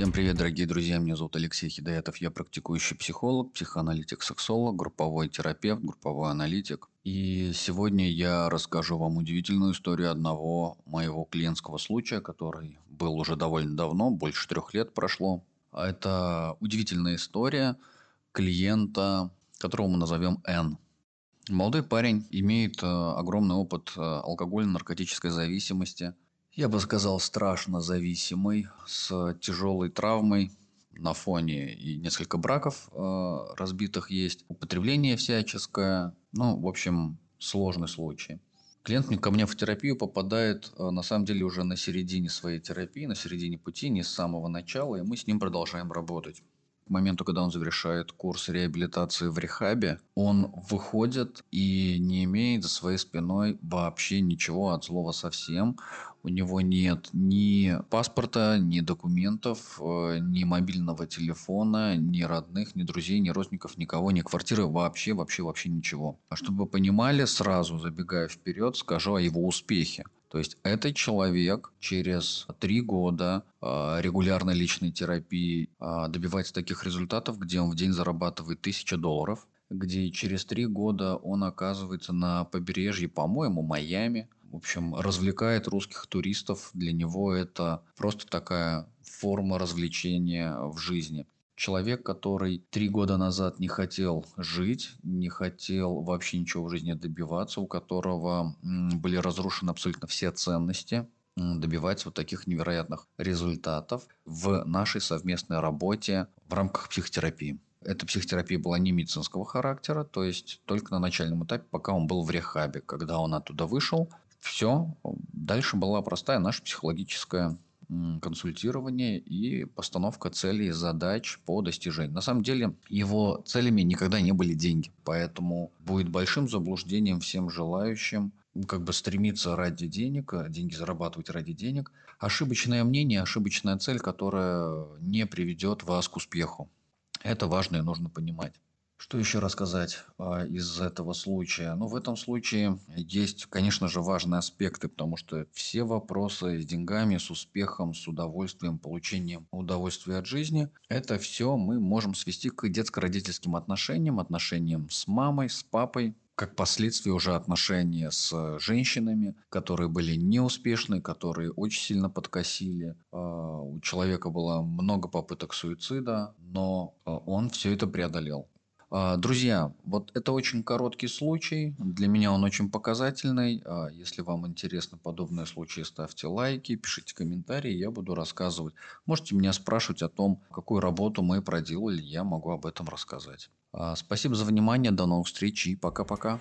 Всем привет, дорогие друзья, меня зовут Алексей Хидаятов, я практикующий психолог, психоаналитик, сексолог, групповой терапевт, групповой аналитик. И сегодня я расскажу вам удивительную историю одного моего клиентского случая, который был уже довольно давно, больше трех лет прошло. Это удивительная история клиента, которого мы назовем Н. Молодой парень имеет э, огромный опыт э, алкогольно-наркотической зависимости – я бы сказал, страшно зависимый, с тяжелой травмой на фоне и несколько браков э, разбитых есть, употребление всяческое, ну, в общем, сложный случай. Клиент ко мне в терапию попадает э, на самом деле уже на середине своей терапии, на середине пути, не с самого начала, и мы с ним продолжаем работать моменту, когда он завершает курс реабилитации в рехабе, он выходит и не имеет за своей спиной вообще ничего от слова совсем. У него нет ни паспорта, ни документов, э, ни мобильного телефона, ни родных, ни друзей, ни родственников, никого, ни квартиры, вообще, вообще, вообще ничего. А чтобы вы понимали, сразу забегая вперед, скажу о его успехе. То есть этот человек через три года э, регулярной личной терапии э, добивается таких результатов, где он в день зарабатывает тысячу долларов, где через три года он оказывается на побережье, по-моему, Майами. В общем, развлекает русских туристов. Для него это просто такая форма развлечения в жизни человек, который три года назад не хотел жить, не хотел вообще ничего в жизни добиваться, у которого были разрушены абсолютно все ценности, добивается вот таких невероятных результатов в нашей совместной работе в рамках психотерапии. Эта психотерапия была не медицинского характера, то есть только на начальном этапе, пока он был в рехабе. Когда он оттуда вышел, все, дальше была простая наша психологическая консультирование и постановка целей и задач по достижению. На самом деле его целями никогда не были деньги, поэтому будет большим заблуждением всем желающим как бы стремиться ради денег, а деньги зарабатывать ради денег. Ошибочное мнение, ошибочная цель, которая не приведет вас к успеху. Это важно и нужно понимать. Что еще рассказать а, из этого случая? Ну, в этом случае есть, конечно же, важные аспекты, потому что все вопросы с деньгами, с успехом, с удовольствием, получением удовольствия от жизни, это все мы можем свести к детско-родительским отношениям, отношениям с мамой, с папой, как последствие уже отношения с женщинами, которые были неуспешны, которые очень сильно подкосили. А, у человека было много попыток суицида, но а, он все это преодолел. А, друзья, вот это очень короткий случай. Для меня он очень показательный. А, если вам интересны подобные случаи, ставьте лайки, пишите комментарии, я буду рассказывать. Можете меня спрашивать о том, какую работу мы проделали, я могу об этом рассказать. А, спасибо за внимание, до новых встреч и пока-пока.